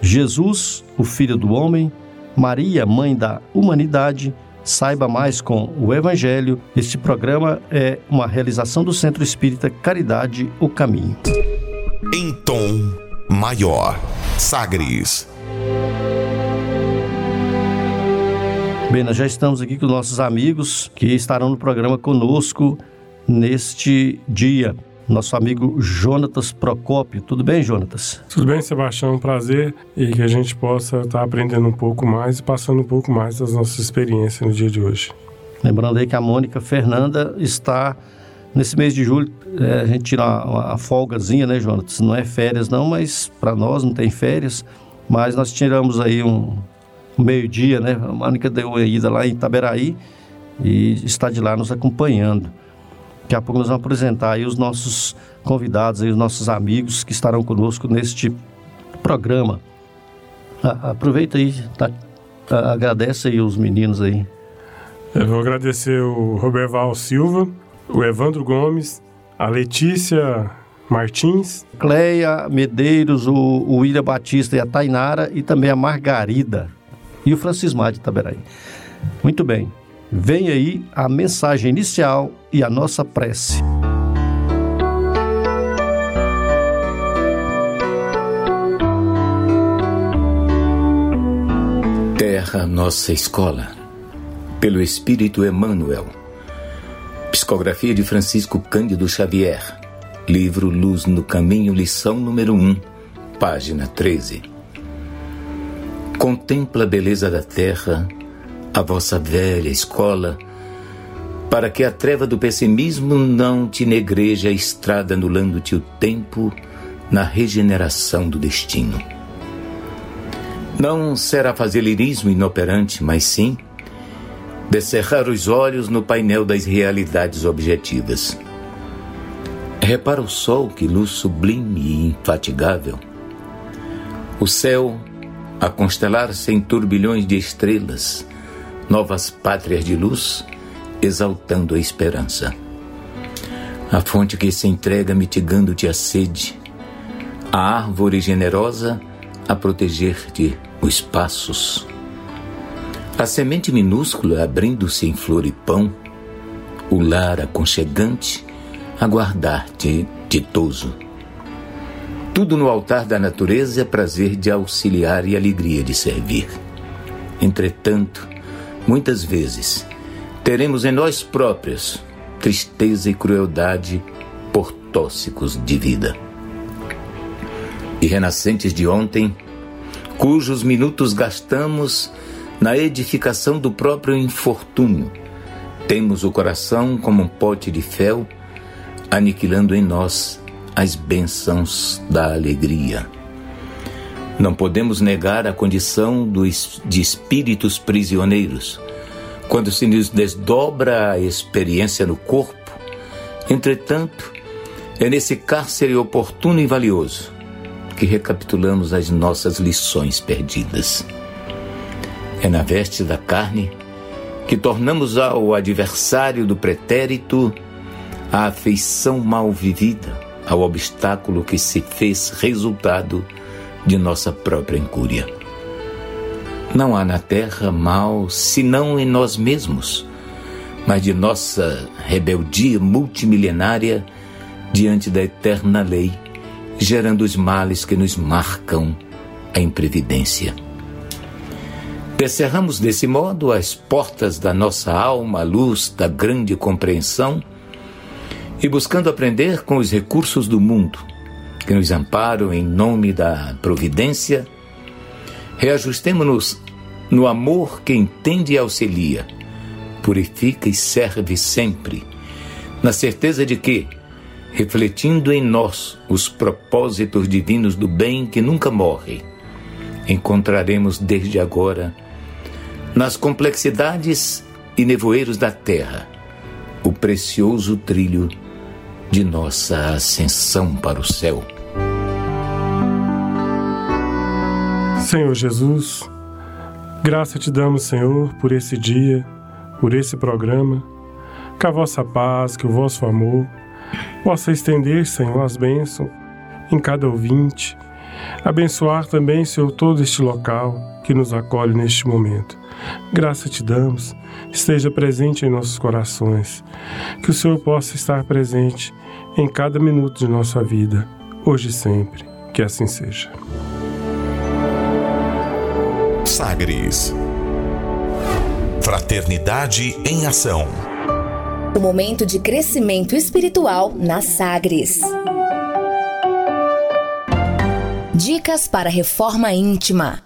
Jesus, o Filho do Homem, Maria, Mãe da Humanidade, saiba mais com o Evangelho. Este programa é uma realização do Centro Espírita Caridade, o Caminho. Em tom maior, Sagres. Bem, nós já estamos aqui com nossos amigos que estarão no programa conosco neste dia nosso amigo Jonatas Procópio. Tudo bem, Jonatas? Tudo bem, Sebastião. Um prazer e que a gente possa estar aprendendo um pouco mais e passando um pouco mais das nossas experiências no dia de hoje. Lembrando aí que a Mônica Fernanda está nesse mês de julho. É, a gente tira uma, uma folgazinha, né, Jonatas? Não é férias, não, mas para nós não tem férias. Mas nós tiramos aí um, um meio-dia, né? A Mônica deu uma ida lá em Itaberaí e está de lá nos acompanhando. Daqui a pouco nós vamos apresentar aí os nossos convidados, aí, os nossos amigos que estarão conosco neste programa. aproveita aí, tá, agradece aí os meninos aí. Eu vou agradecer o Roberval Silva, o Evandro Gomes, a Letícia Martins, Cleia Medeiros, o, o William Batista e a Tainara e também a Margarida e o Francismar de Itaberaí. Muito bem. Vem aí a mensagem inicial e a nossa prece. Terra Nossa Escola, pelo Espírito Emmanuel. Psicografia de Francisco Cândido Xavier. Livro Luz no Caminho, lição número 1, página 13. Contempla a beleza da terra a vossa velha escola, para que a treva do pessimismo não te negreja a estrada, anulando-te o tempo na regeneração do destino. Não será fazer lirismo inoperante, mas sim descerrar os olhos no painel das realidades objetivas. Repara o sol, que luz sublime e infatigável. O céu, a constelar-se em turbilhões de estrelas, novas pátrias de luz, exaltando a esperança. A fonte que se entrega mitigando-te a sede, a árvore generosa a proteger-te os passos. A semente minúscula abrindo-se em flor e pão, o lar aconchegante a guardar-te ditoso. Tudo no altar da natureza é prazer de auxiliar e alegria de servir. Entretanto, Muitas vezes teremos em nós próprios tristeza e crueldade por tóxicos de vida. E renascentes de ontem, cujos minutos gastamos na edificação do próprio infortúnio, temos o coração como um pote de fel, aniquilando em nós as bênçãos da alegria. Não podemos negar a condição de espíritos prisioneiros, quando se nos desdobra a experiência no corpo. Entretanto, é nesse cárcere oportuno e valioso que recapitulamos as nossas lições perdidas. É na veste da carne que tornamos ao adversário do pretérito a afeição mal vivida, ao obstáculo que se fez resultado de nossa própria incúria. Não há na terra mal senão em nós mesmos, mas de nossa rebeldia multimilenária diante da eterna lei, gerando os males que nos marcam a imprevidência. Descerramos desse modo as portas da nossa alma à luz da grande compreensão e buscando aprender com os recursos do mundo que nos amparam em nome da providência, reajustemo-nos no amor que entende e auxilia, purifica e serve sempre, na certeza de que, refletindo em nós os propósitos divinos do bem que nunca morre, encontraremos desde agora, nas complexidades e nevoeiros da terra, o precioso trilho de nossa ascensão para o céu. Senhor Jesus, graça te damos, Senhor, por esse dia, por esse programa. Que a vossa paz, que o vosso amor possa estender, Senhor, as bênçãos em cada ouvinte. Abençoar também, Senhor, todo este local que nos acolhe neste momento. Graça te damos, esteja presente em nossos corações. Que o Senhor possa estar presente em cada minuto de nossa vida, hoje e sempre. Que assim seja. Sagres. Fraternidade em Ação. O momento de crescimento espiritual na Sagres. Dicas para reforma íntima.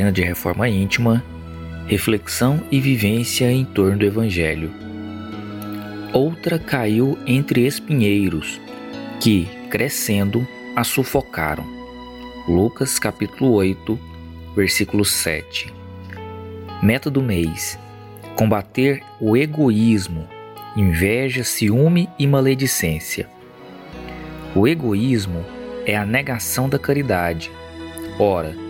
Agenda de Reforma Íntima, Reflexão e Vivência em torno do Evangelho. Outra caiu entre espinheiros, que, crescendo, a sufocaram. Lucas capítulo 8, versículo 7. Meta do mês: combater o egoísmo, inveja, ciúme e maledicência. O egoísmo é a negação da caridade. Ora,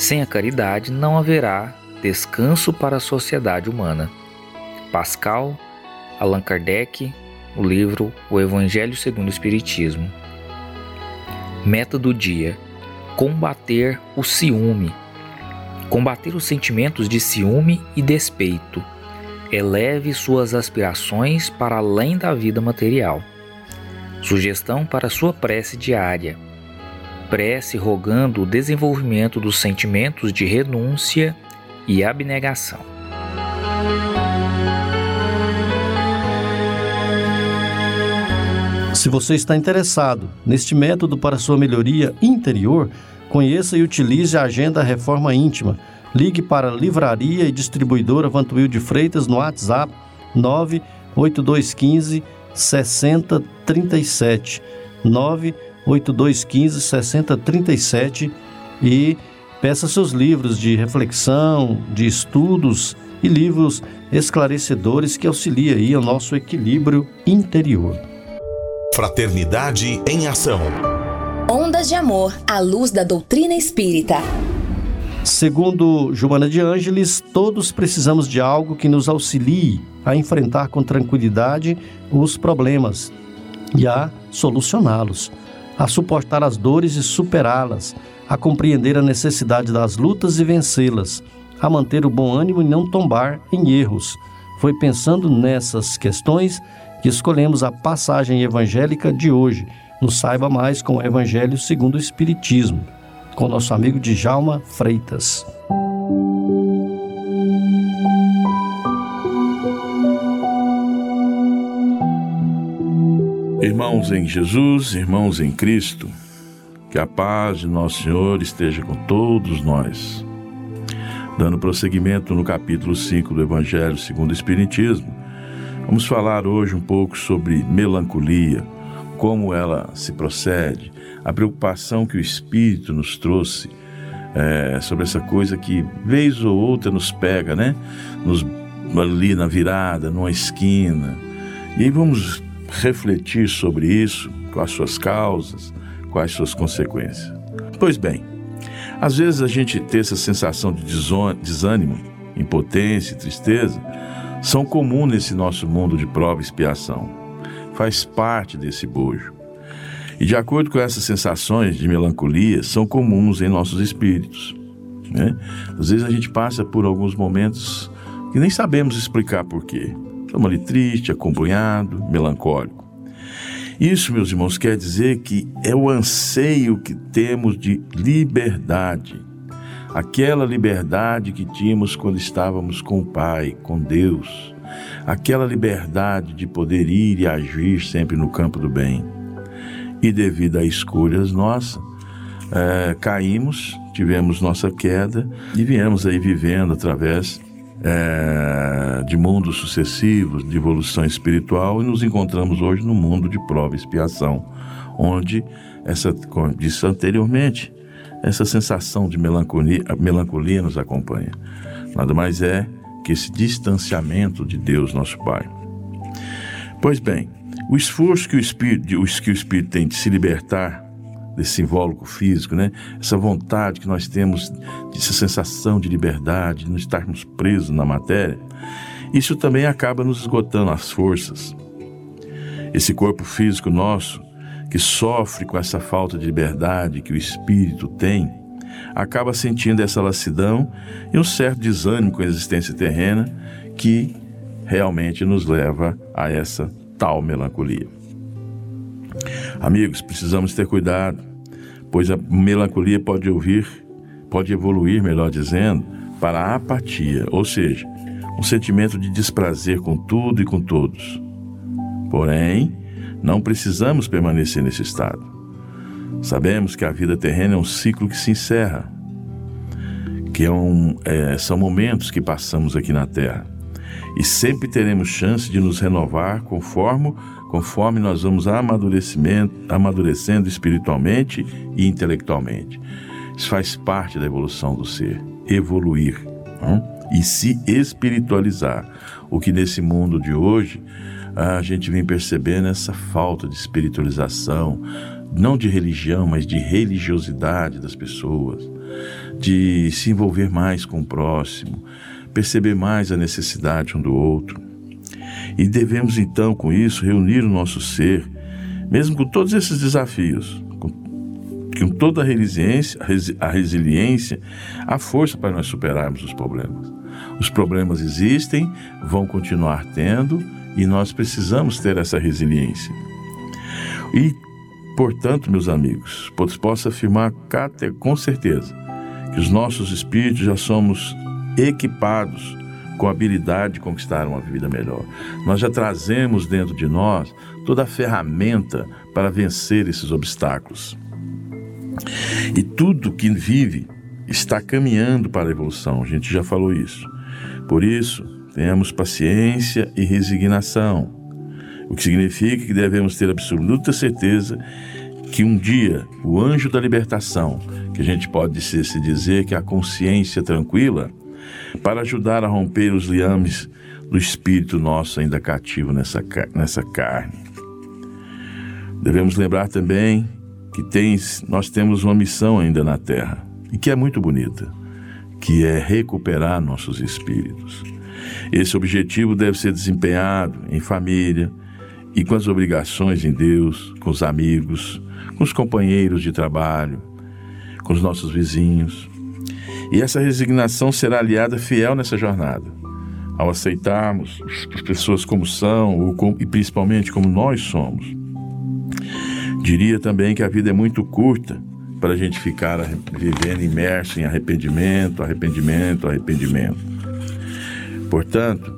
sem a caridade não haverá descanso para a sociedade humana. Pascal, Allan Kardec, o livro O Evangelho segundo o Espiritismo. Meta do dia: combater o ciúme. Combater os sentimentos de ciúme e despeito. Eleve suas aspirações para além da vida material. Sugestão para sua prece diária prece rogando o desenvolvimento dos sentimentos de renúncia e abnegação. Se você está interessado neste método para sua melhoria interior, conheça e utilize a Agenda Reforma Íntima. Ligue para a Livraria e Distribuidora Vantuil de Freitas no WhatsApp 98215 6037 98215 8215 6037 e peça seus livros de reflexão, de estudos e livros esclarecedores que auxiliem aí ao nosso equilíbrio interior. Fraternidade em ação. Ondas de amor à luz da doutrina espírita. Segundo Joana de Ângeles, todos precisamos de algo que nos auxilie a enfrentar com tranquilidade os problemas e a solucioná-los a suportar as dores e superá-las, a compreender a necessidade das lutas e vencê-las, a manter o bom ânimo e não tombar em erros. Foi pensando nessas questões que escolhemos a passagem evangélica de hoje. Nos saiba mais com o Evangelho segundo o Espiritismo, com nosso amigo Djalma Freitas. Irmãos em Jesus, irmãos em Cristo, que a paz de Nosso Senhor esteja com todos nós. Dando prosseguimento no capítulo 5 do Evangelho segundo o Espiritismo, vamos falar hoje um pouco sobre melancolia, como ela se procede, a preocupação que o Espírito nos trouxe é, sobre essa coisa que, vez ou outra, nos pega, né? Nos, ali na virada, numa esquina. E aí vamos refletir sobre isso, as suas causas, quais suas consequências. Pois bem, às vezes a gente ter essa sensação de desânimo, impotência e tristeza são comuns nesse nosso mundo de prova e expiação. Faz parte desse bojo. E de acordo com essas sensações de melancolia, são comuns em nossos espíritos. Né? Às vezes a gente passa por alguns momentos que nem sabemos explicar porquê. Estamos ali triste, acompanhado, melancólico. Isso, meus irmãos, quer dizer que é o anseio que temos de liberdade. Aquela liberdade que tínhamos quando estávamos com o Pai, com Deus. Aquela liberdade de poder ir e agir sempre no campo do bem. E devido a escolhas nossas, é, caímos, tivemos nossa queda e viemos aí vivendo através é, de mundos sucessivos, de evolução espiritual, e nos encontramos hoje no mundo de prova e expiação, onde, essa, como disse anteriormente, essa sensação de melancolia, melancolia nos acompanha. Nada mais é que esse distanciamento de Deus, nosso Pai. Pois bem, o esforço que o Espírito, que o Espírito tem de se libertar desse invólucro físico, né? Essa vontade que nós temos, essa sensação de liberdade, de não estarmos presos na matéria, isso também acaba nos esgotando as forças. Esse corpo físico nosso, que sofre com essa falta de liberdade que o espírito tem, acaba sentindo essa lassidão e um certo desânimo com a existência terrena que realmente nos leva a essa tal melancolia. Amigos, precisamos ter cuidado pois a melancolia pode ouvir, pode evoluir, melhor dizendo, para a apatia, ou seja, um sentimento de desprazer com tudo e com todos. Porém, não precisamos permanecer nesse estado. Sabemos que a vida terrena é um ciclo que se encerra, que é um, é, são momentos que passamos aqui na Terra. E sempre teremos chance de nos renovar conforme conforme nós vamos amadurecimento, amadurecendo espiritualmente e intelectualmente. Isso faz parte da evolução do ser, evoluir não? e se espiritualizar. O que nesse mundo de hoje a gente vem percebendo essa falta de espiritualização, não de religião, mas de religiosidade das pessoas, de se envolver mais com o próximo, perceber mais a necessidade um do outro. E devemos então, com isso, reunir o nosso ser, mesmo com todos esses desafios, com, toda a resiliência, a resiliência, a força para nós superarmos os problemas. Os problemas existem, vão continuar tendo e nós precisamos ter essa resiliência. E, portanto, meus amigos, posso afirmar com certeza que os nossos espíritos já somos equipados com habilidade de conquistar uma vida melhor. Nós já trazemos dentro de nós toda a ferramenta para vencer esses obstáculos. E tudo que vive está caminhando para a evolução, a gente já falou isso. Por isso, tenhamos paciência e resignação, o que significa que devemos ter absoluta certeza que um dia o anjo da libertação, que a gente pode se dizer que é a consciência tranquila, para ajudar a romper os liames do espírito nosso ainda cativo nessa, nessa carne. Devemos lembrar também que tens, nós temos uma missão ainda na terra e que é muito bonita, que é recuperar nossos espíritos. Esse objetivo deve ser desempenhado em família e com as obrigações em Deus, com os amigos, com os companheiros de trabalho, com os nossos vizinhos, e essa resignação será aliada fiel nessa jornada. Ao aceitarmos as pessoas como são e principalmente como nós somos. Diria também que a vida é muito curta para a gente ficar vivendo imerso em arrependimento, arrependimento, arrependimento. Portanto,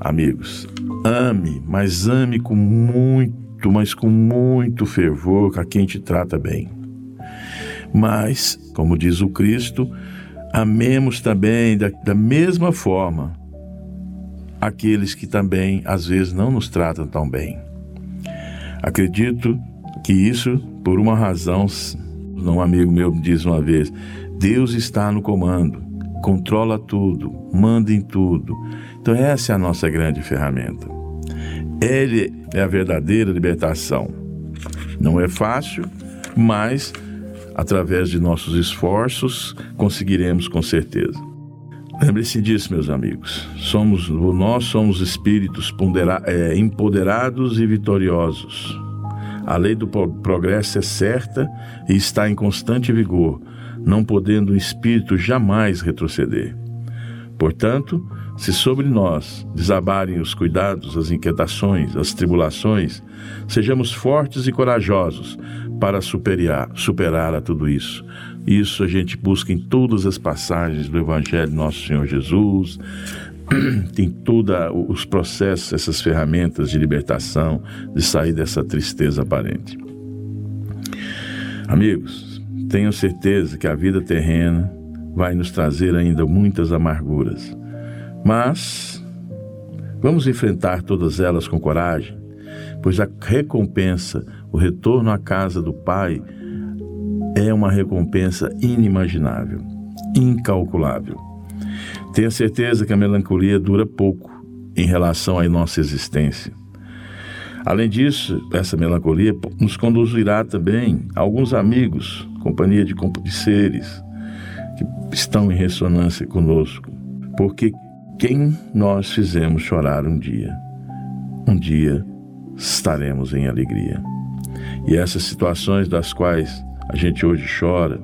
amigos, ame, mas ame com muito, mas com muito fervor a quem te trata bem. Mas, como diz o Cristo, amemos também da, da mesma forma aqueles que também às vezes não nos tratam tão bem. Acredito que isso por uma razão, um amigo meu me diz uma vez, Deus está no comando, controla tudo, manda em tudo. Então essa é a nossa grande ferramenta. Ele é a verdadeira libertação. Não é fácil, mas através de nossos esforços conseguiremos com certeza. Lembre-se disso, meus amigos. Somos, nós somos espíritos é, empoderados e vitoriosos. A lei do progresso é certa e está em constante vigor, não podendo o espírito jamais retroceder. Portanto, se sobre nós desabarem os cuidados, as inquietações, as tribulações, sejamos fortes e corajosos para superar, superar a tudo isso. Isso a gente busca em todas as passagens do Evangelho Nosso Senhor Jesus, em todos os processos, essas ferramentas de libertação, de sair dessa tristeza aparente. Amigos, tenho certeza que a vida terrena vai nos trazer ainda muitas amarguras mas vamos enfrentar todas elas com coragem, pois a recompensa, o retorno à casa do Pai, é uma recompensa inimaginável, incalculável. Tenha certeza que a melancolia dura pouco em relação à nossa existência. Além disso, essa melancolia nos conduzirá também a alguns amigos, companhia de, seres que estão em ressonância conosco, porque quem nós fizemos chorar um dia, um dia estaremos em alegria. E essas situações das quais a gente hoje chora,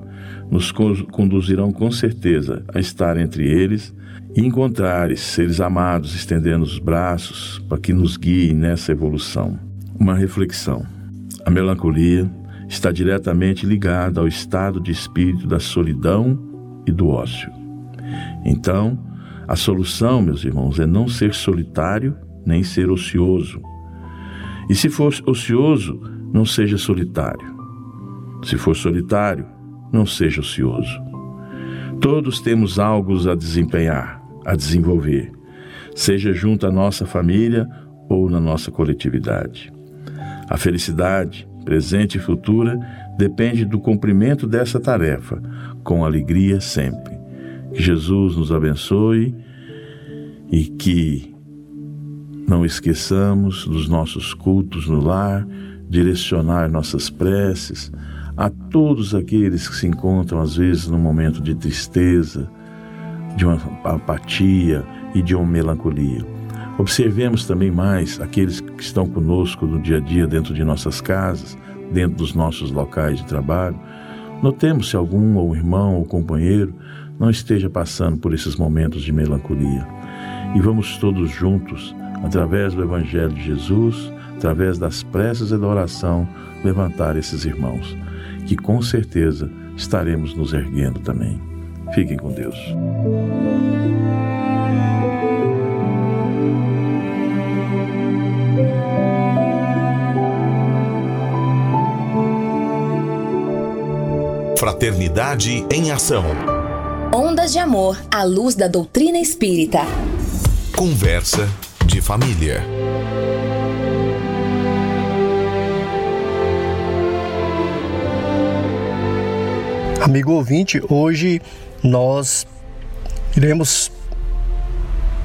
nos conduzirão com certeza a estar entre eles e encontrar seres amados estendendo os braços para que nos guiem nessa evolução. Uma reflexão. A melancolia está diretamente ligada ao estado de espírito da solidão e do ócio. Então, a solução, meus irmãos, é não ser solitário nem ser ocioso. E se for ocioso, não seja solitário. Se for solitário, não seja ocioso. Todos temos algo a desempenhar, a desenvolver, seja junto à nossa família ou na nossa coletividade. A felicidade, presente e futura, depende do cumprimento dessa tarefa, com alegria sempre. Que Jesus nos abençoe e que não esqueçamos dos nossos cultos no lar, direcionar nossas preces a todos aqueles que se encontram, às vezes, num momento de tristeza, de uma apatia e de uma melancolia. Observemos também mais aqueles que estão conosco no dia a dia, dentro de nossas casas, dentro dos nossos locais de trabalho. Notemos se algum ou irmão ou companheiro não esteja passando por esses momentos de melancolia. E vamos todos juntos, através do Evangelho de Jesus, através das preces e da oração, levantar esses irmãos, que com certeza estaremos nos erguendo também. Fiquem com Deus. Fraternidade em Ação. Ondas de Amor à luz da doutrina espírita. Conversa de família. Amigo ouvinte, hoje nós iremos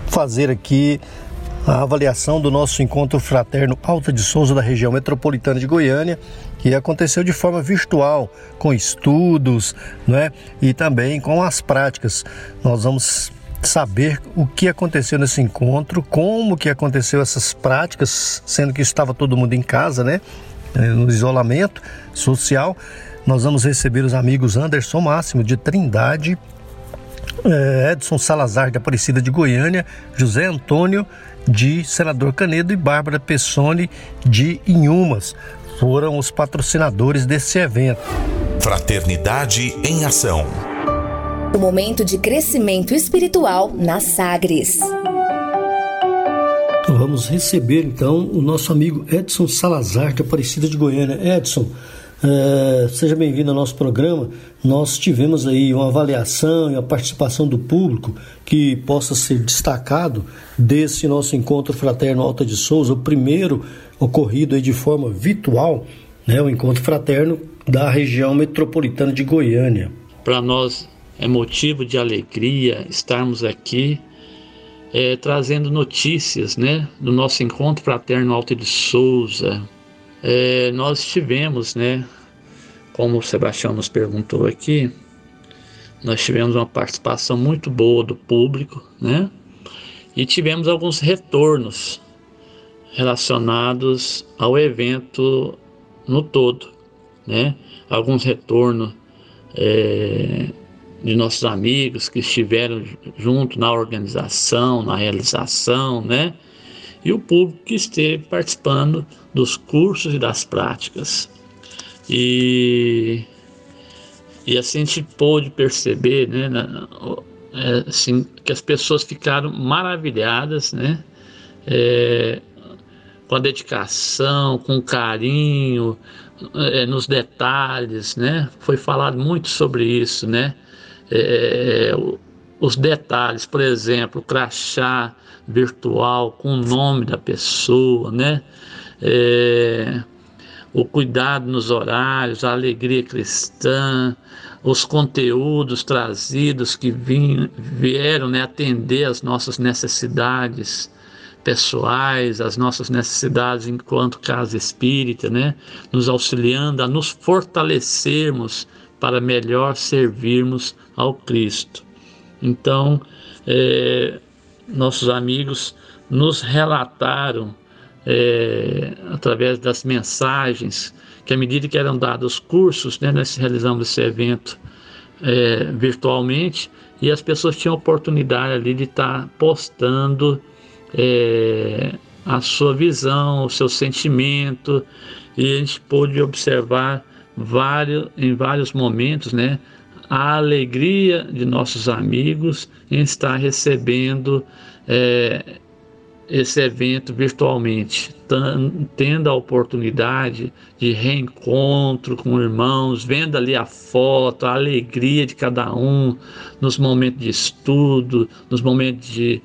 fazer aqui a avaliação do nosso encontro fraterno Alta de Souza da região metropolitana de Goiânia, que aconteceu de forma virtual, com estudos, né? E também com as práticas. Nós vamos saber o que aconteceu nesse encontro, como que aconteceu essas práticas, sendo que estava todo mundo em casa, né? É, no isolamento social. Nós vamos receber os amigos Anderson Máximo de Trindade, é, Edson Salazar de Aparecida de Goiânia, José Antônio de Senador Canedo e Bárbara Pessoni de Inhumas. Foram os patrocinadores desse evento. Fraternidade em Ação. O momento de crescimento espiritual na Sagres. Vamos receber então o nosso amigo Edson Salazar, de Aparecida de Goiânia. Edson, é, seja bem-vindo ao nosso programa. Nós tivemos aí uma avaliação e a participação do público que possa ser destacado desse nosso encontro fraterno Alta de Souza, o primeiro ocorrido aí de forma virtual, né, o encontro fraterno da região metropolitana de Goiânia. Para nós é motivo de alegria estarmos aqui é, trazendo notícias né, do nosso encontro fraterno Alto de Souza. É, nós estivemos né, como o Sebastião nos perguntou aqui, nós tivemos uma participação muito boa do público, né? E tivemos alguns retornos relacionados ao evento no todo, né? Alguns retornos é, de nossos amigos que estiveram junto na organização, na realização, né? E o público que esteve participando dos cursos e das práticas. E, e assim a gente pôde perceber, né? É, assim, que as pessoas ficaram maravilhadas, né? É, com a dedicação, com carinho, é, nos detalhes, né? Foi falado muito sobre isso, né? É, os detalhes, por exemplo, o crachá virtual com o nome da pessoa, né? É, o cuidado nos horários, a alegria cristã, os conteúdos trazidos que vieram né, atender às nossas necessidades pessoais, as nossas necessidades enquanto casa espírita, né? nos auxiliando a nos fortalecermos para melhor servirmos ao Cristo. Então, é, nossos amigos nos relataram é, através das mensagens que à medida que eram dados os cursos, né, nós realizamos esse evento é, virtualmente e as pessoas tinham oportunidade ali de estar postando é, a sua visão, o seu sentimento, e a gente pôde observar vários, em vários momentos, né, a alegria de nossos amigos em estar recebendo é, esse evento virtualmente, tendo a oportunidade de reencontro com irmãos, vendo ali a foto, a alegria de cada um nos momentos de estudo, nos momentos de,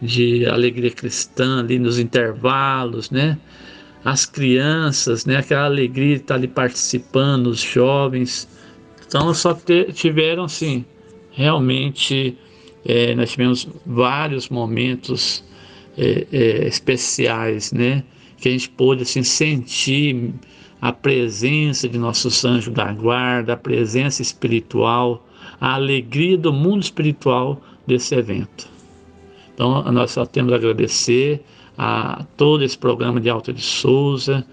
de alegria cristã ali nos intervalos, né? As crianças, né? Aquela alegria de estar ali participando, os jovens. Então só tiveram assim, realmente é, nós tivemos vários momentos é, é, especiais, né? Que a gente pôde assim sentir a presença de nossos anjos da guarda, a presença espiritual, a alegria do mundo espiritual desse evento. Então, nós só temos a agradecer a todo esse programa de Alta de Souza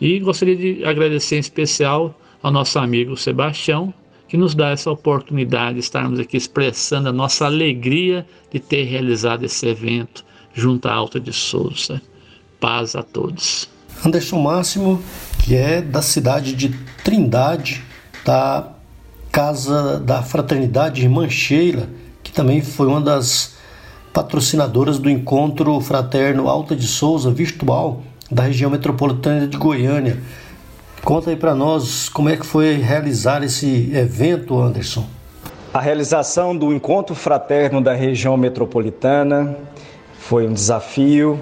e gostaria de agradecer em especial ao nosso amigo Sebastião, que nos dá essa oportunidade de estarmos aqui expressando a nossa alegria de ter realizado esse evento junto à Alta de Souza. Paz a todos. Anderson Máximo, que é da cidade de Trindade, da Casa da Fraternidade Irmã Sheila, que também foi uma das patrocinadoras do encontro fraterno Alta de Souza virtual da região metropolitana de Goiânia. Conta aí para nós como é que foi realizar esse evento, Anderson. A realização do encontro fraterno da região metropolitana foi um desafio,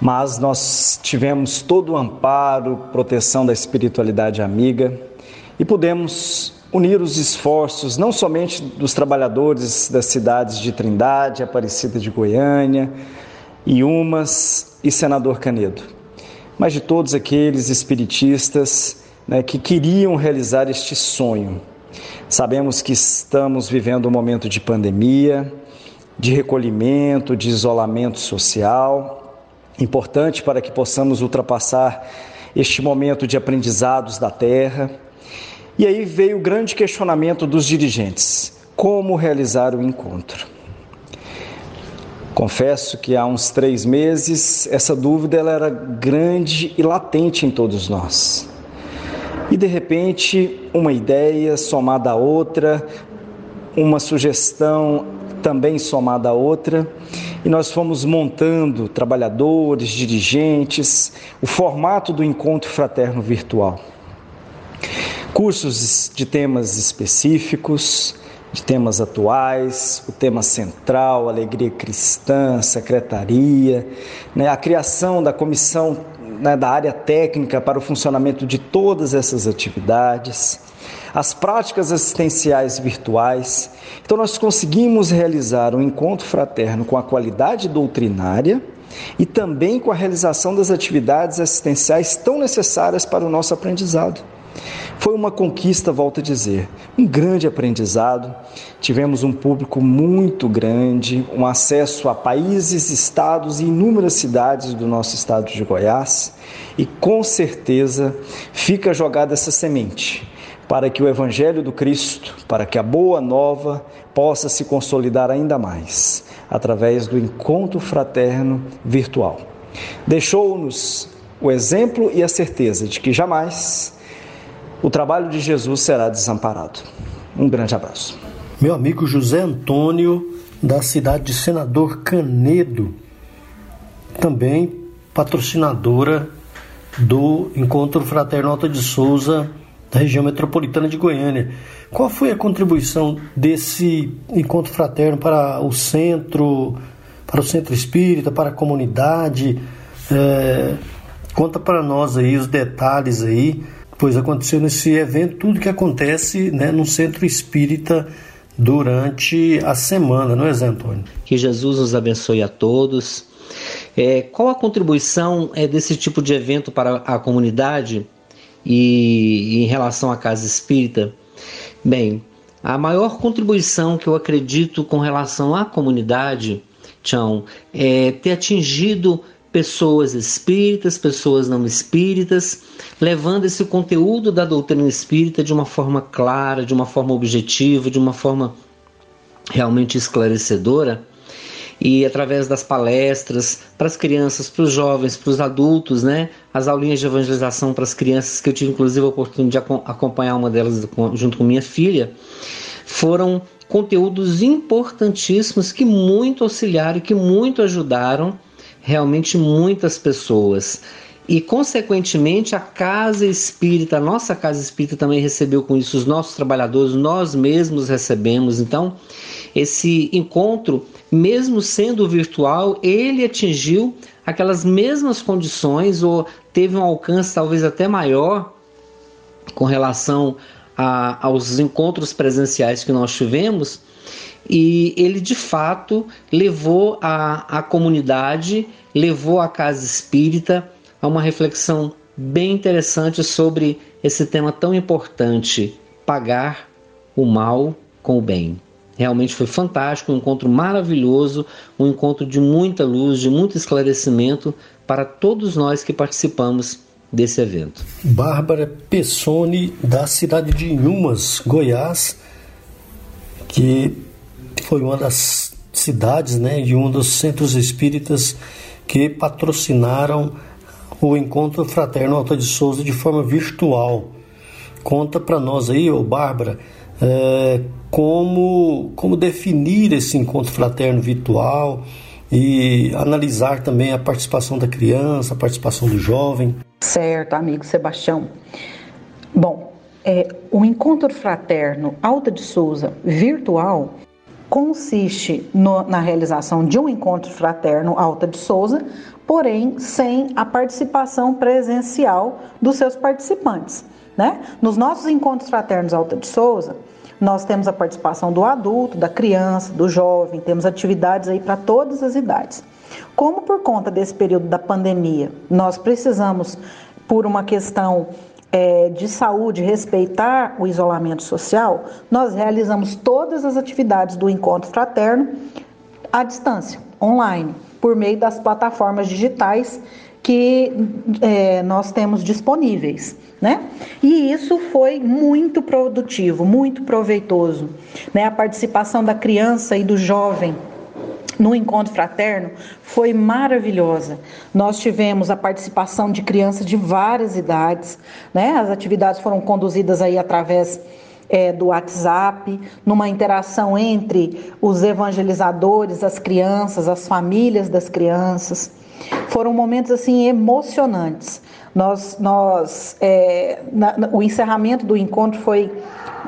mas nós tivemos todo o amparo, proteção da espiritualidade amiga e pudemos unir os esforços não somente dos trabalhadores das cidades de Trindade, Aparecida de Goiânia, Iumas e Senador Canedo, mas de todos aqueles espiritistas né, que queriam realizar este sonho. Sabemos que estamos vivendo um momento de pandemia, de recolhimento, de isolamento social, importante para que possamos ultrapassar este momento de aprendizados da terra e aí veio o grande questionamento dos dirigentes: como realizar o encontro? Confesso que há uns três meses essa dúvida ela era grande e latente em todos nós. E de repente, uma ideia somada a outra, uma sugestão também somada a outra, e nós fomos montando trabalhadores, dirigentes, o formato do encontro fraterno virtual. Cursos de temas específicos, de temas atuais, o tema central, alegria cristã, secretaria, né, a criação da comissão né, da área técnica para o funcionamento de todas essas atividades, as práticas assistenciais virtuais. Então, nós conseguimos realizar um encontro fraterno com a qualidade doutrinária e também com a realização das atividades assistenciais tão necessárias para o nosso aprendizado. Foi uma conquista, volto a dizer, um grande aprendizado. Tivemos um público muito grande, um acesso a países, estados e inúmeras cidades do nosso estado de Goiás, e com certeza fica jogada essa semente para que o Evangelho do Cristo, para que a Boa Nova possa se consolidar ainda mais através do encontro fraterno virtual. Deixou-nos o exemplo e a certeza de que jamais o trabalho de Jesus será desamparado. Um grande abraço. Meu amigo José Antônio, da cidade de Senador Canedo, também patrocinadora do Encontro Fraterno Alta de Souza da região metropolitana de Goiânia. Qual foi a contribuição desse encontro fraterno para o centro, para o centro espírita, para a comunidade? É, conta para nós aí os detalhes aí, pois aconteceu nesse evento tudo que acontece né, no centro espírita durante a semana, não é, Zé Antônio? Que Jesus nos abençoe a todos. É, qual a contribuição é, desse tipo de evento para a comunidade? E, em relação à casa espírita, bem, a maior contribuição que eu acredito com relação à comunidade, Tchão, é ter atingido pessoas espíritas, pessoas não espíritas, levando esse conteúdo da doutrina espírita de uma forma clara, de uma forma objetiva, de uma forma realmente esclarecedora e através das palestras para as crianças, para os jovens, para os adultos, né? As aulinhas de evangelização para as crianças, que eu tive inclusive a oportunidade de acompanhar uma delas junto com minha filha, foram conteúdos importantíssimos que muito auxiliaram que muito ajudaram realmente muitas pessoas. E, consequentemente, a casa espírita, a nossa casa espírita também recebeu com isso, os nossos trabalhadores, nós mesmos recebemos. Então, esse encontro, mesmo sendo virtual, ele atingiu aquelas mesmas condições ou teve um alcance talvez até maior com relação a, aos encontros presenciais que nós tivemos. E ele de fato levou a, a comunidade, levou a casa espírita a uma reflexão bem interessante sobre esse tema tão importante: pagar o mal com o bem. Realmente foi fantástico, um encontro maravilhoso, um encontro de muita luz, de muito esclarecimento para todos nós que participamos desse evento. Bárbara Pessoni, da cidade de Inhumas, Goiás, que foi uma das cidades né, e um dos centros espíritas que patrocinaram o encontro fraterno Alta de Souza de forma virtual. Conta para nós aí, ô Bárbara, é, como, como definir esse encontro fraterno virtual e analisar também a participação da criança, a participação do jovem. Certo, amigo Sebastião. Bom, é, o encontro fraterno Alta de Souza virtual consiste no, na realização de um encontro fraterno Alta de Souza, porém sem a participação presencial dos seus participantes. Né? Nos nossos encontros fraternos Alta de Souza, nós temos a participação do adulto, da criança, do jovem, temos atividades aí para todas as idades. Como por conta desse período da pandemia, nós precisamos, por uma questão é, de saúde, respeitar o isolamento social, nós realizamos todas as atividades do encontro fraterno à distância, online, por meio das plataformas digitais que é, nós temos disponíveis. Né? E isso foi muito produtivo, muito proveitoso. Né? A participação da criança e do jovem no encontro fraterno foi maravilhosa. Nós tivemos a participação de crianças de várias idades, né? As atividades foram conduzidas aí através é, do WhatsApp, numa interação entre os evangelizadores, as crianças, as famílias das crianças. Foram momentos assim emocionantes. Nós, nós, é, na, o encerramento do encontro foi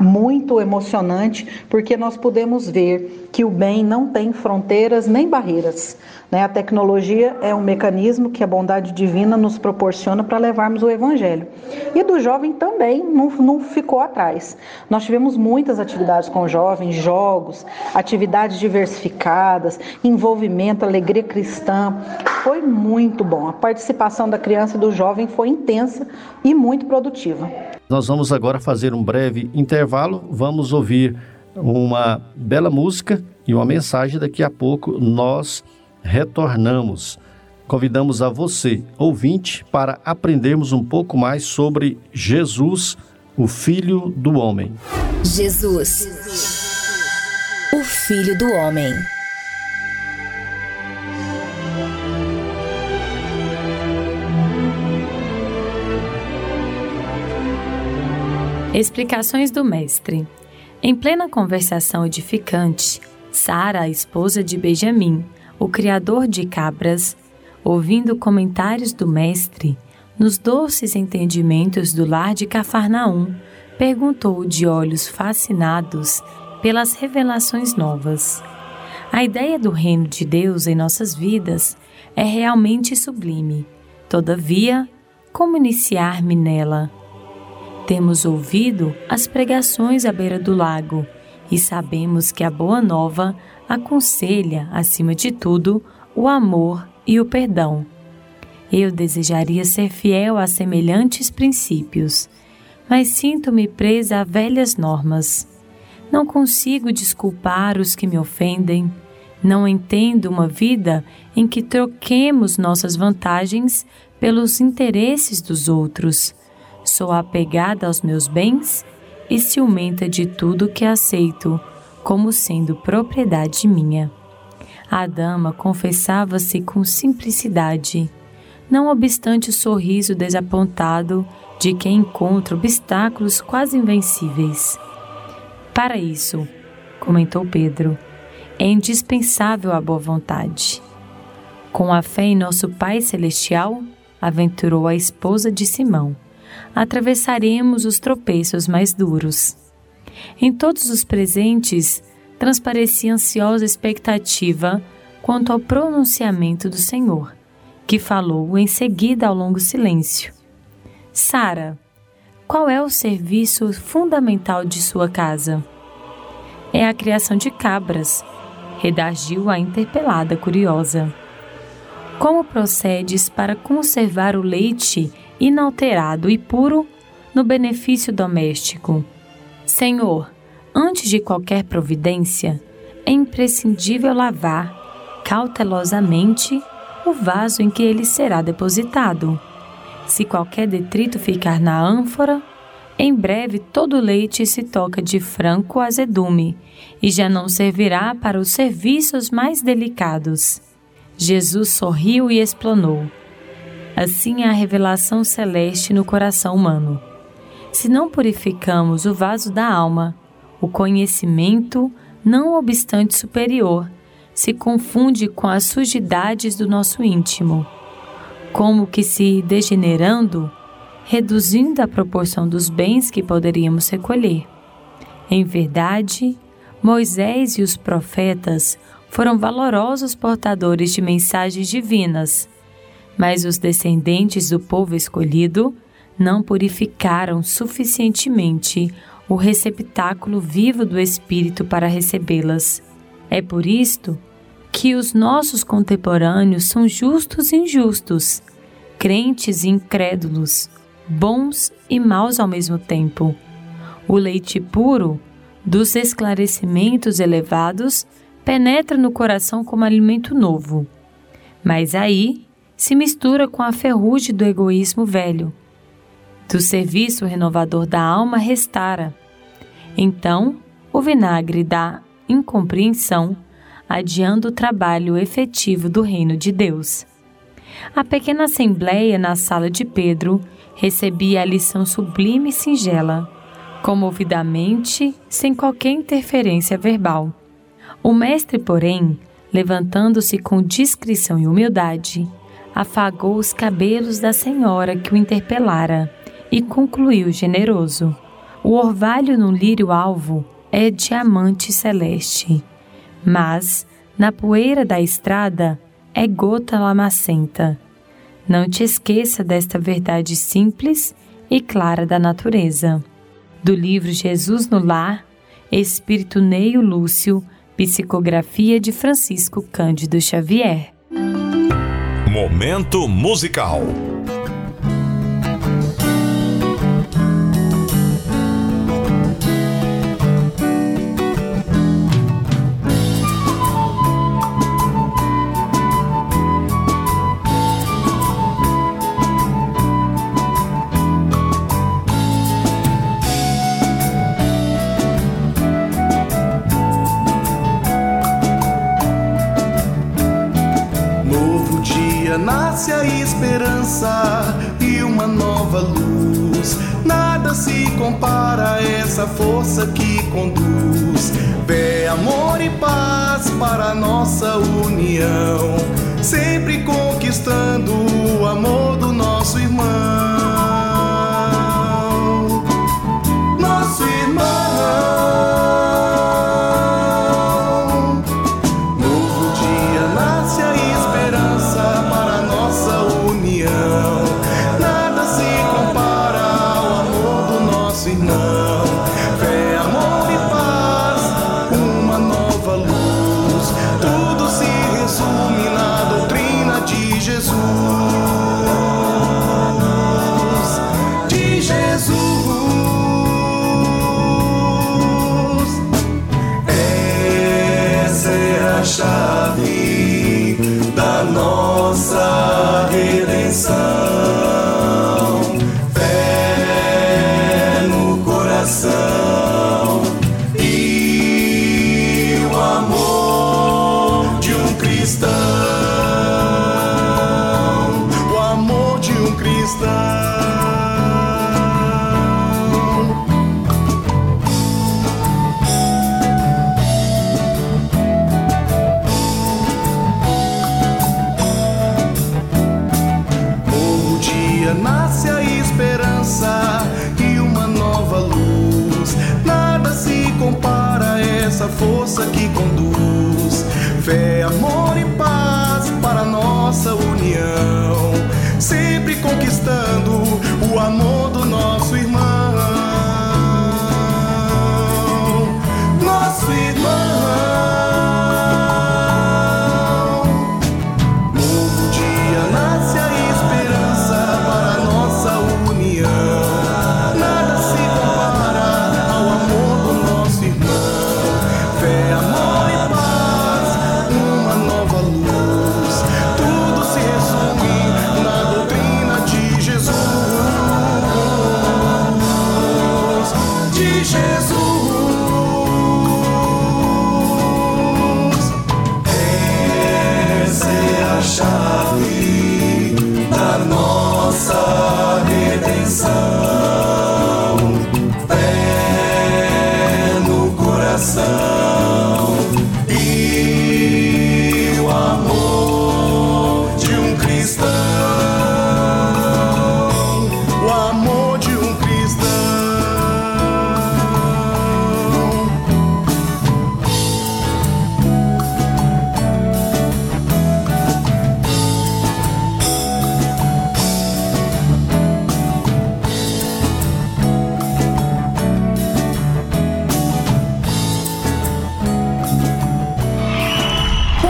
muito emocionante, porque nós podemos ver que o bem não tem fronteiras nem barreiras. Né? A tecnologia é um mecanismo que a bondade divina nos proporciona para levarmos o Evangelho. E do jovem também não, não ficou atrás. Nós tivemos muitas atividades com jovens, jogos, atividades diversificadas, envolvimento, alegria cristã, foi muito bom. A participação da criança e do jovem foi intensa e muito produtiva. Nós vamos agora fazer um breve intervalo. Vamos ouvir uma bela música e uma mensagem. Daqui a pouco nós retornamos. Convidamos a você, ouvinte, para aprendermos um pouco mais sobre Jesus, o Filho do Homem. Jesus, o Filho do Homem. Explicações do Mestre. Em plena conversação edificante, Sara, a esposa de Benjamim, o criador de cabras, ouvindo comentários do Mestre, nos doces entendimentos do lar de Cafarnaum, perguntou de olhos fascinados pelas revelações novas. A ideia do reino de Deus em nossas vidas é realmente sublime. Todavia, como iniciar-me nela? Temos ouvido as pregações à beira do lago e sabemos que a Boa Nova aconselha, acima de tudo, o amor e o perdão. Eu desejaria ser fiel a semelhantes princípios, mas sinto-me presa a velhas normas. Não consigo desculpar os que me ofendem. Não entendo uma vida em que troquemos nossas vantagens pelos interesses dos outros Sou apegada aos meus bens e ciumenta de tudo que aceito como sendo propriedade minha. A dama confessava-se com simplicidade, não obstante o sorriso desapontado de quem encontra obstáculos quase invencíveis. Para isso, comentou Pedro, é indispensável a boa vontade. Com a fé em nosso Pai Celestial, aventurou a esposa de Simão atravessaremos os tropeços mais duros. Em todos os presentes transparecia ansiosa expectativa quanto ao pronunciamento do Senhor, que falou em seguida ao longo silêncio. Sara, qual é o serviço fundamental de sua casa? É a criação de cabras, redagiu a interpelada curiosa. Como procedes para conservar o leite inalterado e puro no benefício doméstico. Senhor, antes de qualquer providência, é imprescindível lavar cautelosamente o vaso em que ele será depositado. Se qualquer detrito ficar na ânfora, em breve todo o leite se toca de franco azedume e já não servirá para os serviços mais delicados. Jesus sorriu e explanou. Assim é a revelação celeste no coração humano. Se não purificamos o vaso da alma, o conhecimento, não obstante superior, se confunde com as sujidades do nosso íntimo, como que se degenerando, reduzindo a proporção dos bens que poderíamos recolher. Em verdade, Moisés e os profetas foram valorosos portadores de mensagens divinas mas os descendentes do povo escolhido não purificaram suficientemente o receptáculo vivo do Espírito para recebê-las. É por isto que os nossos contemporâneos são justos e injustos, crentes e incrédulos, bons e maus ao mesmo tempo. O leite puro dos esclarecimentos elevados penetra no coração como alimento novo. Mas aí se mistura com a ferrugem do egoísmo velho. Do serviço renovador da alma restara. Então, o vinagre da incompreensão, adiando o trabalho efetivo do reino de Deus. A pequena assembleia na sala de Pedro recebia a lição sublime e singela, comovidamente, sem qualquer interferência verbal. O mestre, porém, levantando-se com discrição e humildade, afagou os cabelos da senhora que o interpelara e concluiu generoso: O orvalho no lírio alvo é diamante celeste, mas na poeira da estrada é gota lamacenta. Não te esqueça desta verdade simples e clara da natureza. Do livro Jesus no Lar, Espírito Neio Lúcio, psicografia de Francisco Cândido Xavier. Momento musical. Compara essa força que conduz. Fé, amor e paz para nossa união. Sempre conquistando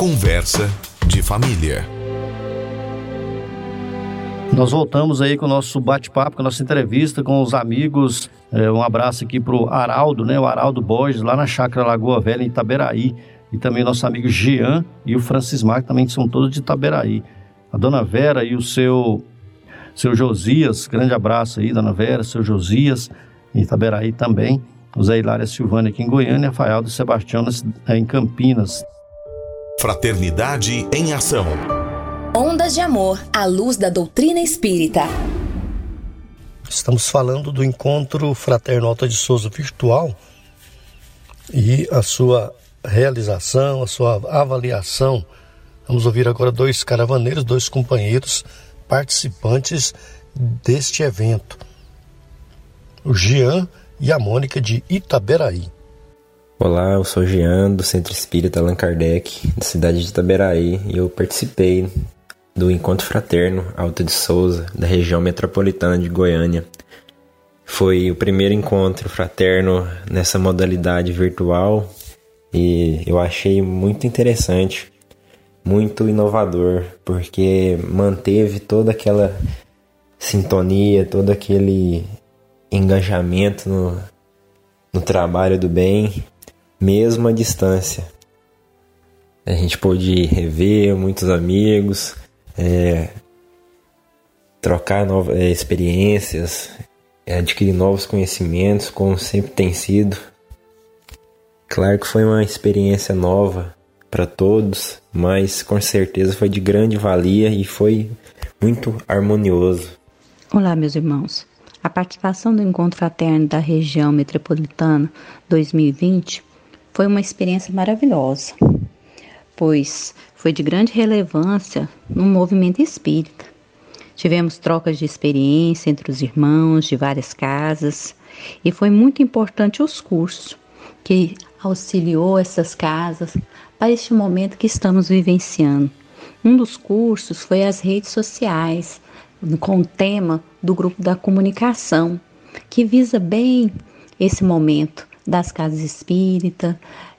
Conversa de família. Nós voltamos aí com o nosso bate-papo, com a nossa entrevista com os amigos. É, um abraço aqui para o Araldo, né? O Araldo Borges, lá na Chácara Lagoa Velha, em Itaberaí. E também nosso amigo Jean e o Francis Mar, que também são todos de Itaberaí. A dona Vera e o seu, seu Josias, grande abraço aí, dona Vera, seu Josias, em Itaberaí também. O Zé Hilária Silvânia aqui em Goiânia Rafael do Sebastião em Campinas. Fraternidade em Ação. Ondas de Amor à luz da doutrina espírita. Estamos falando do encontro Fraterno Alta de Souza virtual e a sua realização, a sua avaliação. Vamos ouvir agora dois caravaneiros, dois companheiros participantes deste evento. O Jean e a Mônica de Itaberaí. Olá, eu sou Jean, do Centro Espírita Allan Kardec, da cidade de Itaberaí, e eu participei do Encontro Fraterno Alta de Souza, da região metropolitana de Goiânia. Foi o primeiro encontro fraterno nessa modalidade virtual e eu achei muito interessante, muito inovador, porque manteve toda aquela sintonia, todo aquele engajamento no, no trabalho do bem, mesmo à distância. A gente pôde rever muitos amigos, é, trocar novas é, experiências, é, adquirir novos conhecimentos, como sempre tem sido. Claro que foi uma experiência nova para todos, mas com certeza foi de grande valia e foi muito harmonioso. Olá, meus irmãos. A participação do Encontro Fraterno da Região Metropolitana 2020 foi uma experiência maravilhosa, pois foi de grande relevância no movimento espírita. Tivemos trocas de experiência entre os irmãos de várias casas e foi muito importante os cursos que auxiliou essas casas para este momento que estamos vivenciando. Um dos cursos foi as redes sociais, com o tema do grupo da comunicação, que visa bem esse momento das casas espíritas,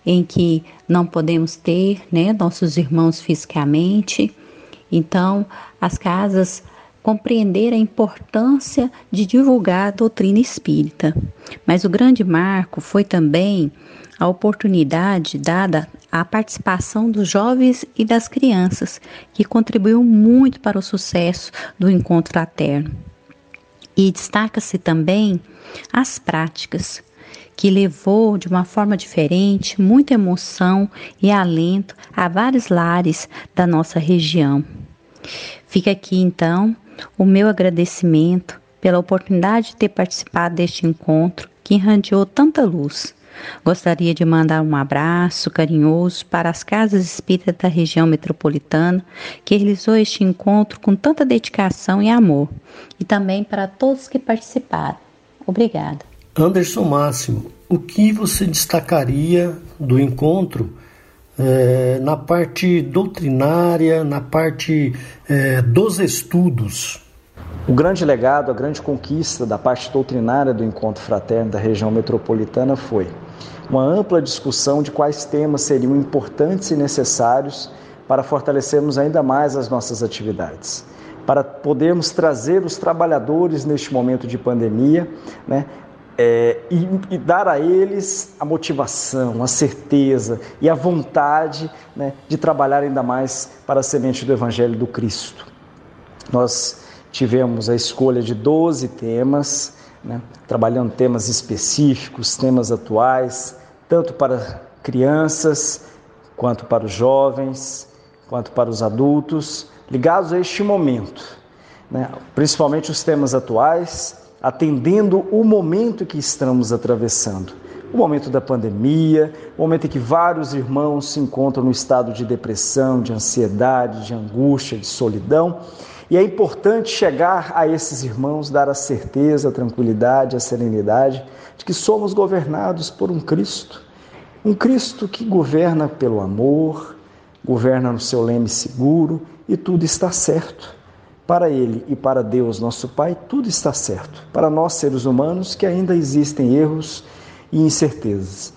em que não podemos ter né, nossos irmãos fisicamente. Então, as casas compreender a importância de divulgar a doutrina espírita. Mas o grande marco foi também a oportunidade dada à participação dos jovens e das crianças, que contribuiu muito para o sucesso do encontro fraterno. E destaca-se também as práticas, que levou de uma forma diferente muita emoção e alento a vários lares da nossa região. Fica aqui então o meu agradecimento pela oportunidade de ter participado deste encontro que irradiou tanta luz. Gostaria de mandar um abraço carinhoso para as casas espíritas da região metropolitana que realizou este encontro com tanta dedicação e amor, e também para todos que participaram. Obrigada. Anderson Máximo, o que você destacaria do encontro é, na parte doutrinária, na parte é, dos estudos? O grande legado, a grande conquista da parte doutrinária do encontro fraterno da região metropolitana foi uma ampla discussão de quais temas seriam importantes e necessários para fortalecermos ainda mais as nossas atividades para podermos trazer os trabalhadores neste momento de pandemia né, é, e, e, dar a eles a motivação, a certeza e a vontade né, de trabalhar ainda mais para a semente do Evangelho do Cristo. Nós tivemos a escolha de 12 temas, né, trabalhando temas específicos, temas atuais, tanto para crianças, quanto para os jovens, quanto para os adultos, ligados a este momento, né, principalmente os temas atuais atendendo o momento que estamos atravessando. O momento da pandemia, o momento em que vários irmãos se encontram no estado de depressão, de ansiedade, de angústia, de solidão. E é importante chegar a esses irmãos, dar a certeza, a tranquilidade, a serenidade de que somos governados por um Cristo. Um Cristo que governa pelo amor, governa no seu leme seguro e tudo está certo. Para Ele e para Deus, nosso Pai, tudo está certo. Para nós, seres humanos, que ainda existem erros e incertezas.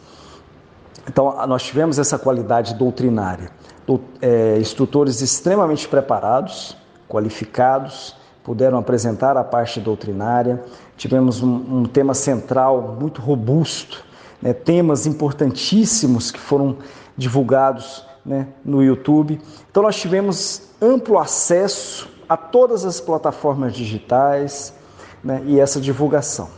Então, nós tivemos essa qualidade doutrinária. É, instrutores extremamente preparados, qualificados, puderam apresentar a parte doutrinária. Tivemos um, um tema central muito robusto, né, temas importantíssimos que foram divulgados né, no YouTube. Então, nós tivemos amplo acesso a todas as plataformas digitais né, e essa divulgação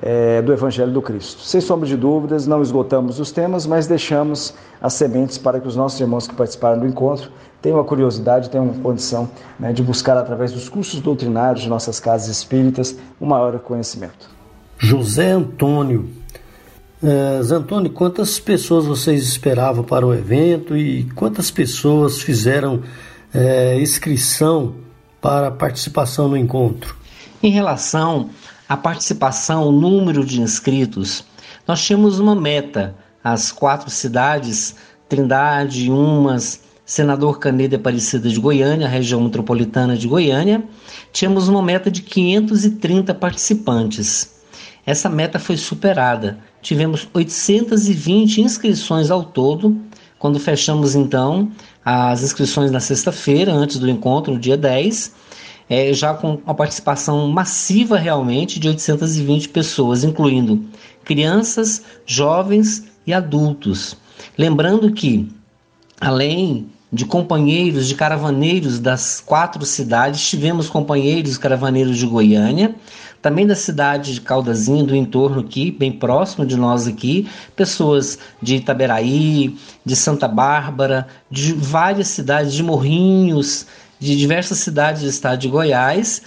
é, do Evangelho do Cristo. Sem sombra de dúvidas, não esgotamos os temas, mas deixamos as sementes para que os nossos irmãos que participaram do encontro tenham a curiosidade, tenham condição né, de buscar, através dos cursos doutrinários de nossas casas espíritas, um maior conhecimento. José Antônio. É, Antônio, quantas pessoas vocês esperavam para o evento e quantas pessoas fizeram é, inscrição para participação no encontro? Em relação à participação, o número de inscritos, nós tínhamos uma meta. As quatro cidades, Trindade, Umas, Senador Canedo e Aparecida de Goiânia, região metropolitana de Goiânia, tínhamos uma meta de 530 participantes. Essa meta foi superada. Tivemos 820 inscrições ao todo, quando fechamos então as inscrições na sexta-feira, antes do encontro, no dia 10, é, já com a participação massiva realmente de 820 pessoas, incluindo crianças, jovens e adultos. Lembrando que, além de companheiros, de caravaneiros das quatro cidades, tivemos companheiros caravaneiros de Goiânia, também da cidade de Caldazinho, do entorno aqui, bem próximo de nós aqui, pessoas de Itaberaí, de Santa Bárbara, de várias cidades, de Morrinhos, de diversas cidades do estado de Goiás,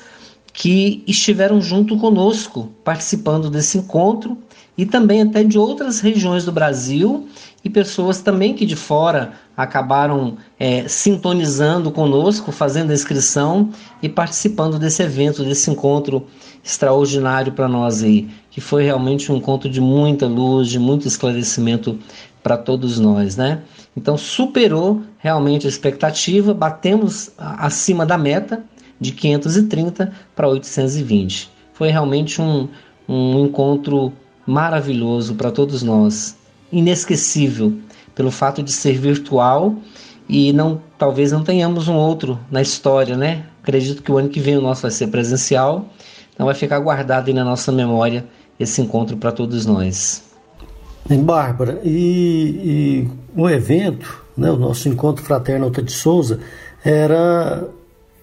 que estiveram junto conosco, participando desse encontro, e também até de outras regiões do Brasil, e pessoas também que de fora acabaram é, sintonizando conosco, fazendo a inscrição e participando desse evento, desse encontro extraordinário para nós aí, que foi realmente um encontro de muita luz, de muito esclarecimento para todos nós, né? Então superou realmente a expectativa, batemos acima da meta de 530 para 820. Foi realmente um, um encontro maravilhoso para todos nós, inesquecível pelo fato de ser virtual e não talvez não tenhamos um outro na história, né? Acredito que o ano que vem o nosso vai ser presencial, então vai ficar guardado na nossa memória esse encontro para todos nós. Bárbara, e, e, o evento, né, o nosso encontro fraterno Alta de Souza, era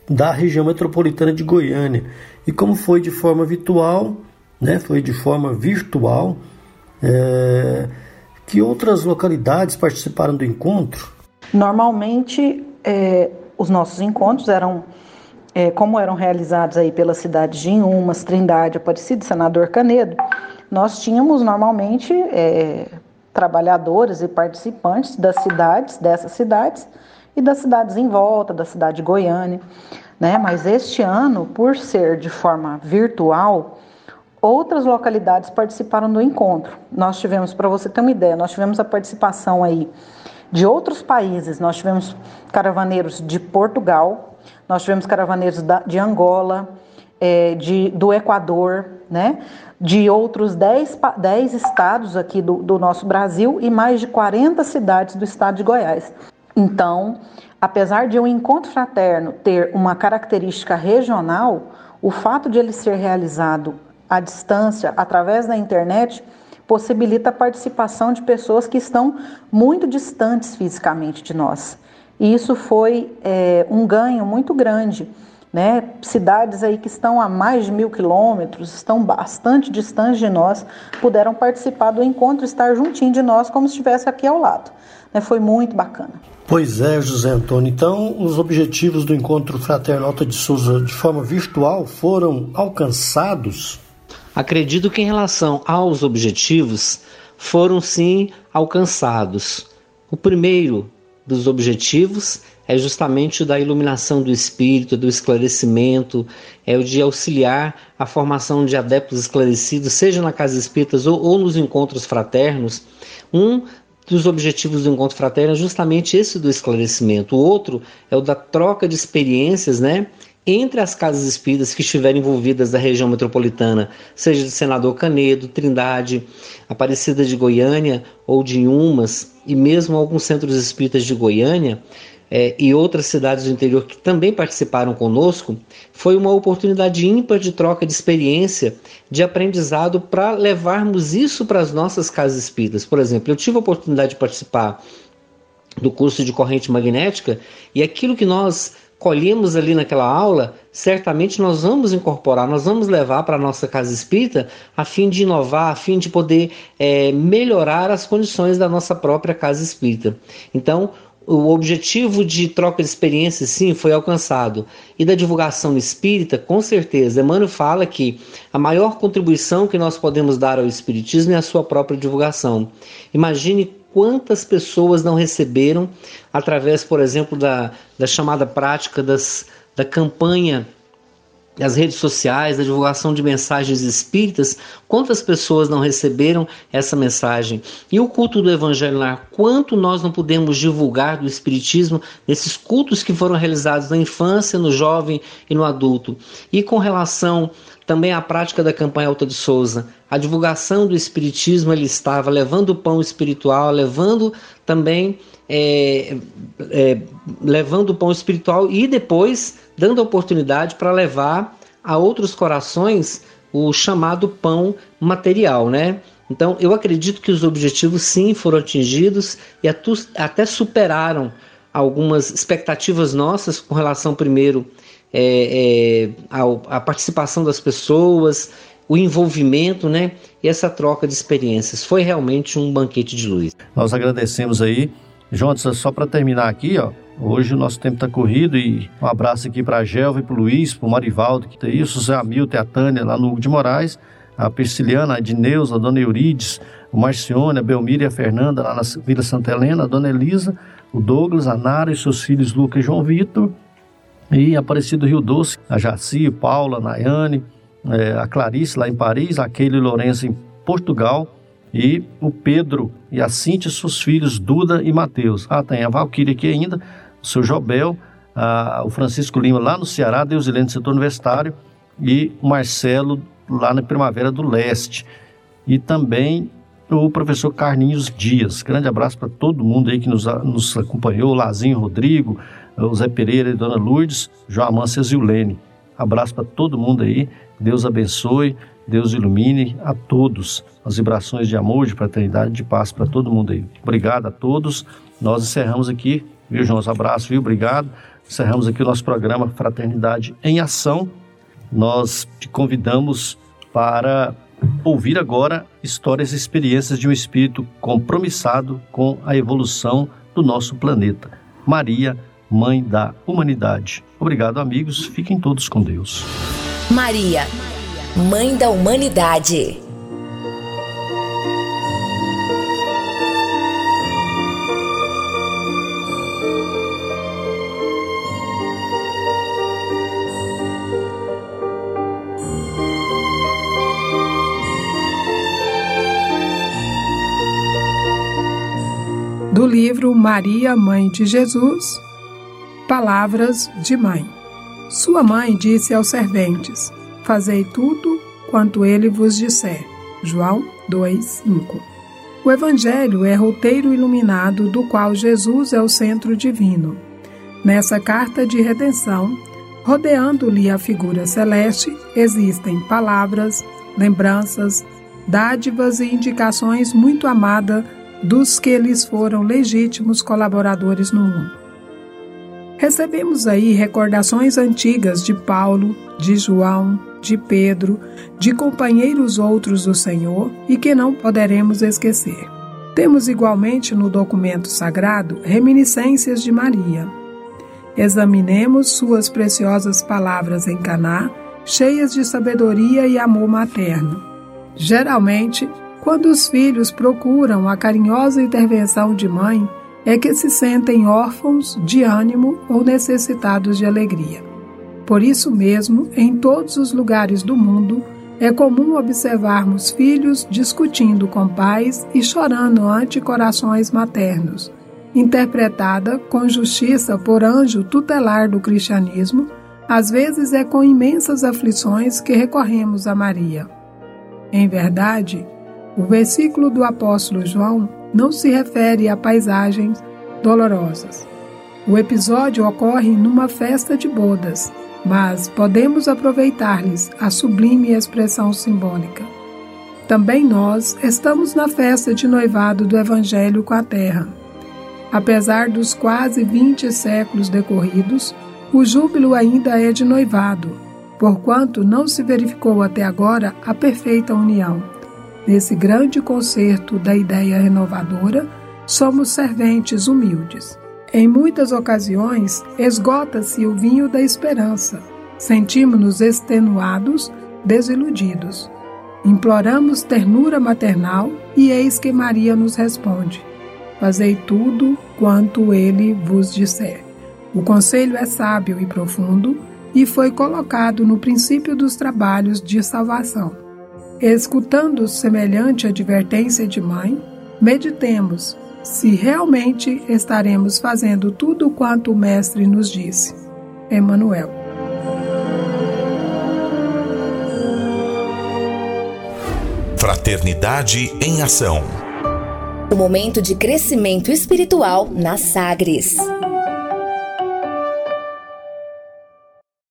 da região metropolitana de Goiânia. E como foi de forma virtual, né, foi de forma virtual, é, que outras localidades participaram do encontro? Normalmente, é, os nossos encontros eram, é, como eram realizados aí pelas cidades de Inhumas, Trindade, Aparecida e Senador Canedo, nós tínhamos normalmente é, trabalhadores e participantes das cidades, dessas cidades, e das cidades em volta, da cidade de Goiânia. Né? Mas este ano, por ser de forma virtual, outras localidades participaram do encontro. Nós tivemos, para você ter uma ideia, nós tivemos a participação aí de outros países. Nós tivemos caravaneiros de Portugal, nós tivemos caravaneiros da, de Angola, é, de, do Equador, né? de outros 10, 10 estados aqui do, do nosso Brasil e mais de 40 cidades do estado de Goiás. Então, apesar de um encontro fraterno ter uma característica regional, o fato de ele ser realizado à distância, através da internet, possibilita a participação de pessoas que estão muito distantes fisicamente de nós. E isso foi é, um ganho muito grande. Né? Cidades aí que estão a mais de mil quilômetros, estão bastante distantes de nós, puderam participar do encontro, estar juntinho de nós, como se estivesse aqui ao lado. Né? Foi muito bacana. Pois é, José Antônio. Então, os objetivos do encontro Fraterno Alta de Souza de forma virtual foram alcançados? Acredito que em relação aos objetivos foram sim alcançados. O primeiro dos objetivos é justamente o da iluminação do espírito, do esclarecimento, é o de auxiliar a formação de adeptos esclarecidos, seja na casa espíritas ou, ou nos encontros fraternos. Um dos objetivos do encontro fraterno é justamente esse do esclarecimento. O outro é o da troca de experiências, né? Entre as casas espíritas que estiverem envolvidas da região metropolitana, seja de Senador Canedo, Trindade, Aparecida de Goiânia ou de Inhumas, e mesmo alguns centros espíritas de Goiânia, é, e outras cidades do interior que também participaram conosco, foi uma oportunidade ímpar de troca de experiência, de aprendizado para levarmos isso para as nossas casas espíritas. Por exemplo, eu tive a oportunidade de participar do curso de corrente magnética e aquilo que nós colhemos ali naquela aula, certamente nós vamos incorporar, nós vamos levar para a nossa casa espírita a fim de inovar, a fim de poder é, melhorar as condições da nossa própria casa espírita. Então, o objetivo de troca de experiências, sim, foi alcançado. E da divulgação espírita, com certeza. Emmanuel fala que a maior contribuição que nós podemos dar ao Espiritismo é a sua própria divulgação. Imagine quantas pessoas não receberam através, por exemplo, da, da chamada prática das, da campanha as redes sociais, a divulgação de mensagens espíritas, quantas pessoas não receberam essa mensagem? E o culto do Evangelho lá, quanto nós não podemos divulgar do Espiritismo nesses cultos que foram realizados na infância, no jovem e no adulto? E com relação também à prática da campanha Alta de Souza, a divulgação do Espiritismo, ele estava levando o pão espiritual, levando também é, é, levando o pão espiritual e depois dando oportunidade para levar a outros corações o chamado pão material, né? Então, eu acredito que os objetivos sim foram atingidos e até superaram algumas expectativas nossas com relação, primeiro, é, é, à participação das pessoas, o envolvimento, né? E essa troca de experiências. Foi realmente um banquete de luz. Nós agradecemos aí. Jonathan, só para terminar aqui, ó, Hoje o nosso tempo está corrido e um abraço aqui para a Gelva e para o Luiz, para o Marivaldo, que tem isso, o Zé Hamilton a Tânia lá no Hugo de Moraes, a Persiliana, a Edneuza, a Dona Eurides, o Marcione, a Belmira e a Fernanda lá na Vila Santa Helena, a Dona Elisa, o Douglas, a Nara e seus filhos Lucas e João Vitor, e Aparecido Rio Doce, a Jaci, Paula, a Nayane, é, a Clarice lá em Paris, a Keila e Lourenço em Portugal, e o Pedro e a Cíntia, seus filhos Duda e Mateus. Ah, tem a Valquíria aqui ainda, seu Jobel, a, o Francisco Lima lá no Ceará, Deusilene do setor universitário e o Marcelo lá na Primavera do Leste. E também o professor Carlinhos Dias. Grande abraço para todo mundo aí que nos, nos acompanhou, Lazinho Rodrigo, o Zé Pereira e Dona Lourdes, João Amância Zilene. Abraço para todo mundo aí, Deus abençoe, Deus ilumine a todos. As vibrações de amor, de fraternidade, de paz para todo mundo aí. Obrigado a todos. Nós encerramos aqui Viu? Um abraço, viu? Obrigado. Encerramos aqui o nosso programa Fraternidade em Ação. Nós te convidamos para ouvir agora histórias e experiências de um espírito compromissado com a evolução do nosso planeta. Maria, Mãe da Humanidade. Obrigado, amigos. Fiquem todos com Deus. Maria, Mãe da Humanidade. Livro Maria, Mãe de Jesus, Palavras de Mãe. Sua mãe disse aos serventes: Fazei tudo quanto ele vos disser. João 2:5. O Evangelho é roteiro iluminado do qual Jesus é o centro divino. Nessa carta de redenção, rodeando-lhe a figura celeste, existem palavras, lembranças, dádivas e indicações muito amadas dos que lhes foram legítimos colaboradores no mundo. Recebemos aí recordações antigas de Paulo, de João, de Pedro, de companheiros outros do Senhor e que não poderemos esquecer. Temos igualmente no documento sagrado reminiscências de Maria. Examinemos suas preciosas palavras em Caná, cheias de sabedoria e amor materno. Geralmente, quando os filhos procuram a carinhosa intervenção de mãe, é que se sentem órfãos de ânimo ou necessitados de alegria. Por isso mesmo, em todos os lugares do mundo, é comum observarmos filhos discutindo com pais e chorando ante corações maternos, interpretada com justiça por anjo tutelar do cristianismo, às vezes é com imensas aflições que recorremos a Maria. Em verdade, o versículo do apóstolo João não se refere a paisagens dolorosas. O episódio ocorre numa festa de bodas, mas podemos aproveitar-lhes a sublime expressão simbólica. Também nós estamos na festa de noivado do Evangelho com a Terra. Apesar dos quase 20 séculos decorridos, o júbilo ainda é de noivado, porquanto não se verificou até agora a perfeita união. Nesse grande concerto da ideia renovadora, somos serventes humildes. Em muitas ocasiões, esgota-se o vinho da esperança. Sentimos-nos extenuados, desiludidos. Imploramos ternura maternal e eis que Maria nos responde: Fazei tudo quanto ele vos disser. O conselho é sábio e profundo e foi colocado no princípio dos trabalhos de salvação. Escutando semelhante advertência de mãe, meditemos se realmente estaremos fazendo tudo quanto o Mestre nos disse. Emmanuel. Fraternidade em Ação. O momento de crescimento espiritual na Sagres.